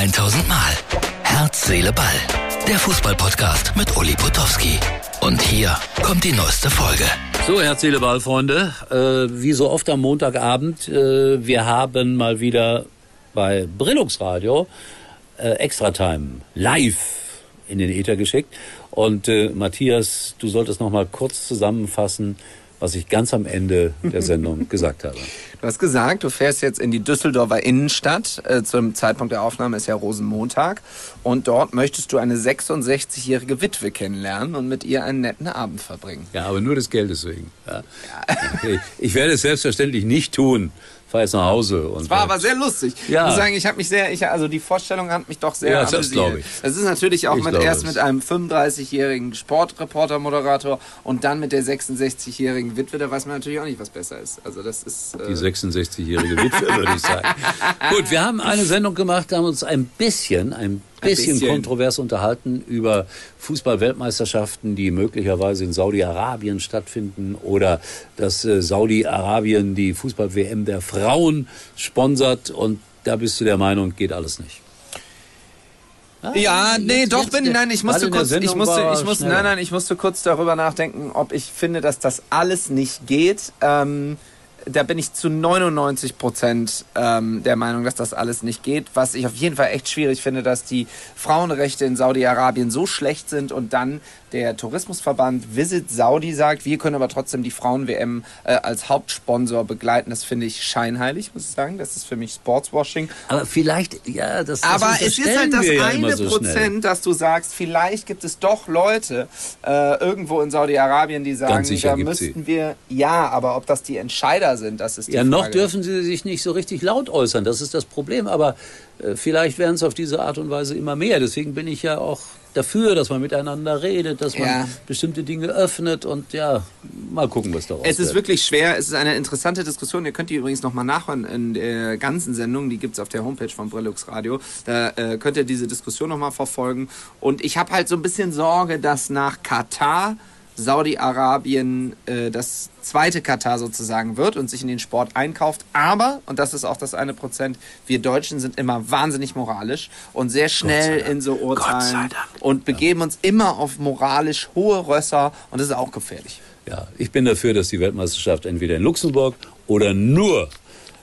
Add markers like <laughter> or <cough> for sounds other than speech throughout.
1000 Mal. Herz, Seele, Ball. Der Fußballpodcast mit Uli Potowski. Und hier kommt die neueste Folge. So, Herz, Seele, Ball, Freunde. Äh, wie so oft am Montagabend, äh, wir haben mal wieder bei Brillungsradio äh, Extra Time live in den Äther geschickt. Und äh, Matthias, du solltest noch mal kurz zusammenfassen, was ich ganz am Ende der Sendung <laughs> gesagt habe. Du hast gesagt, du fährst jetzt in die Düsseldorfer Innenstadt. Äh, zum Zeitpunkt der Aufnahme ist ja Rosenmontag. Und dort möchtest du eine 66-jährige Witwe kennenlernen und mit ihr einen netten Abend verbringen. Ja, aber nur des Geldes wegen. Ja. Okay. Ich werde es selbstverständlich nicht tun fahre jetzt nach Hause. Und es war aber sehr lustig. Ja. Ich muss sagen, ich habe mich sehr, ich, also die Vorstellung hat mich doch sehr ja, das glaube ich. Es ist natürlich auch mit, erst mit einem 35-jährigen Sportreporter-Moderator und dann mit der 66-jährigen Witwe, da weiß man natürlich auch nicht, was besser ist. Also das ist... Äh die 66-jährige Witwe, würde ich sagen. <laughs> Gut, wir haben eine Sendung gemacht, haben uns ein bisschen, ein bisschen, bisschen kontrovers unterhalten über Fußball-Weltmeisterschaften, die möglicherweise in Saudi-Arabien stattfinden oder dass äh, Saudi-Arabien die Fußball-WM der Frauen sponsert und da bist du der Meinung, geht alles nicht. Ah, ja, nee, doch jetzt, bin, nein, ich musste kurz, ich musste, ich musste, nein, nein, ich musste kurz darüber nachdenken, ob ich finde, dass das alles nicht geht. Ähm, da bin ich zu 99 Prozent ähm, der Meinung, dass das alles nicht geht. Was ich auf jeden Fall echt schwierig finde, dass die Frauenrechte in Saudi-Arabien so schlecht sind und dann der Tourismusverband Visit Saudi sagt, wir können aber trotzdem die Frauen-WM äh, als Hauptsponsor begleiten. Das finde ich scheinheilig, muss ich sagen. Das ist für mich Sportswashing. Aber vielleicht, ja, das, das Aber es ist halt das eine so Prozent, dass du sagst, vielleicht gibt es doch Leute äh, irgendwo in Saudi-Arabien, die sagen, da müssten sie. wir, ja, aber ob das die Entscheider sind, das ist die Ja, Frage. noch dürfen sie sich nicht so richtig laut äußern. Das ist das Problem. Aber äh, vielleicht werden es auf diese Art und Weise immer mehr. Deswegen bin ich ja auch dafür, dass man miteinander redet, dass man ja. bestimmte Dinge öffnet und ja, mal gucken, was daraus Es ist wird. wirklich schwer, es ist eine interessante Diskussion. Ihr könnt die übrigens nochmal nachhören in der ganzen Sendung, die gibt es auf der Homepage von Brillux Radio. Da äh, könnt ihr diese Diskussion nochmal verfolgen. Und ich habe halt so ein bisschen Sorge, dass nach Katar Saudi-Arabien äh, das zweite Katar sozusagen wird und sich in den Sport einkauft. Aber, und das ist auch das eine Prozent, wir Deutschen sind immer wahnsinnig moralisch und sehr schnell in so Urteilen und begeben uns immer auf moralisch hohe Rösser und das ist auch gefährlich. Ja, ich bin dafür, dass die Weltmeisterschaft entweder in Luxemburg oder nur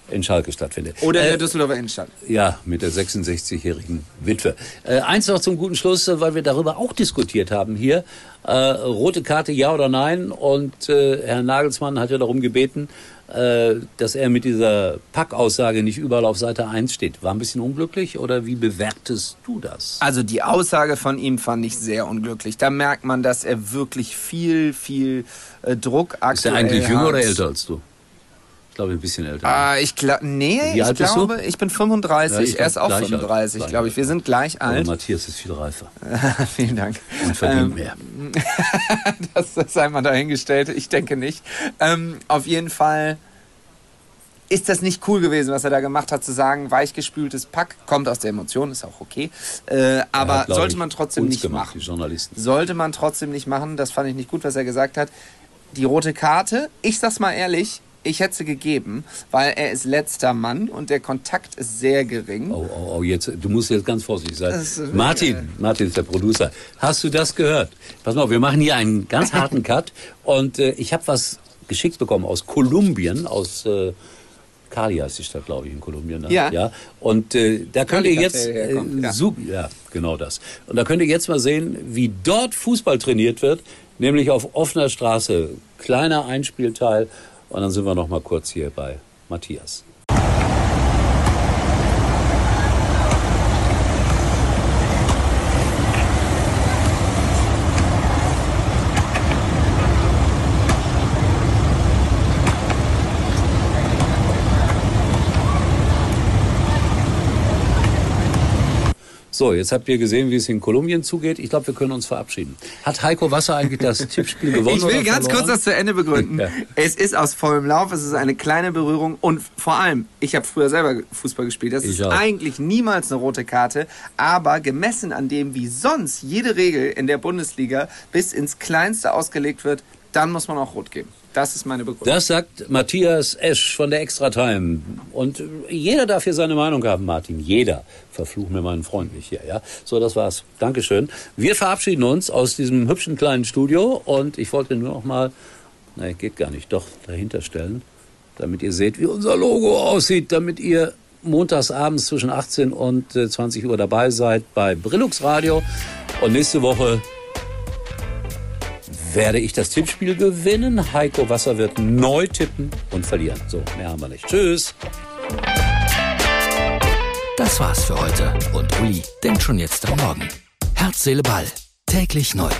in Schalke stattfindet. Oder in der äh, Düsseldorfer Innenstadt. Ja, mit der 66-jährigen Witwe. Äh, eins noch zum guten Schluss, äh, weil wir darüber auch diskutiert haben hier. Äh, rote Karte, ja oder nein? Und äh, Herr Nagelsmann hat ja darum gebeten, äh, dass er mit dieser Packaussage nicht überall auf Seite 1 steht. War ein bisschen unglücklich oder wie bewertest du das? Also die Aussage von ihm fand ich sehr unglücklich. Da merkt man, dass er wirklich viel, viel Druck aktuell Ist er eigentlich hat. jünger oder älter als du? Glaube, ein bisschen älter. Ah, ich glaube, nee, Wie ich glaube, ich bin 35, ja, ich er ist auch 35, glaube ich. Wir sind gleich alt. Aber Matthias ist viel reifer. <laughs> Vielen Dank. Und verdient ähm, mehr. das, <laughs> das sei mal dahingestellt, ich denke nicht. Ähm, auf jeden Fall ist das nicht cool gewesen, was er da gemacht hat, zu sagen, weichgespültes Pack, kommt aus der Emotion, ist auch okay. Äh, aber hat, sollte man trotzdem nicht gemacht, machen. Die Journalisten. Sollte man trotzdem nicht machen, das fand ich nicht gut, was er gesagt hat. Die rote Karte, ich sag's mal ehrlich, ich hätte sie gegeben, weil er ist letzter Mann und der Kontakt ist sehr gering. Oh, oh, oh jetzt, du musst jetzt ganz vorsichtig sein. Martin, Martin ist der Producer. Hast du das gehört? Pass mal auf, wir machen hier einen ganz <laughs> harten Cut und äh, ich habe was geschickt bekommen aus Kolumbien, aus äh, Cali heißt die Stadt, glaube ich, in Kolumbien. Ne? Ja. ja. Und äh, da könnt ihr jetzt, äh, ja. ja, genau das. Und da könnt ihr jetzt mal sehen, wie dort Fußball trainiert wird, nämlich auf offener Straße. Kleiner Einspielteil und dann sind wir noch mal kurz hier bei Matthias. So, jetzt habt ihr gesehen, wie es in Kolumbien zugeht. Ich glaube, wir können uns verabschieden. Hat Heiko Wasser eigentlich das <laughs> Tippspiel gewonnen? Ich will ganz kurz das zu Ende begründen. ja. Es ist aus vollem Lauf, es ist eine kleine Berührung und vor allem, ich habe früher selber Fußball gespielt. Das ich ist auch. eigentlich niemals eine rote Karte, aber gemessen an dem, wie sonst jede Regel in der Bundesliga bis ins Kleinste ausgelegt wird, dann muss man auch rot geben. Das ist meine Begründung. Das sagt Matthias Esch von der Extra Time. Und jeder darf hier seine Meinung haben, Martin. Jeder. Verfluch mir meinen Freund nicht hier, ja? So, das war's. Dankeschön. Wir verabschieden uns aus diesem hübschen kleinen Studio und ich wollte nur noch mal, nein, geht gar nicht, doch dahinter stellen, damit ihr seht, wie unser Logo aussieht, damit ihr montags abends zwischen 18 und 20 Uhr dabei seid bei Brillux Radio. Und nächste Woche werde ich das Tippspiel gewinnen. Heiko Wasser wird neu tippen und verlieren. So, mehr haben wir nicht. Tschüss. Das war's für heute. Und Uli denkt schon jetzt am Morgen. Herz, Seele, Ball. Täglich neu.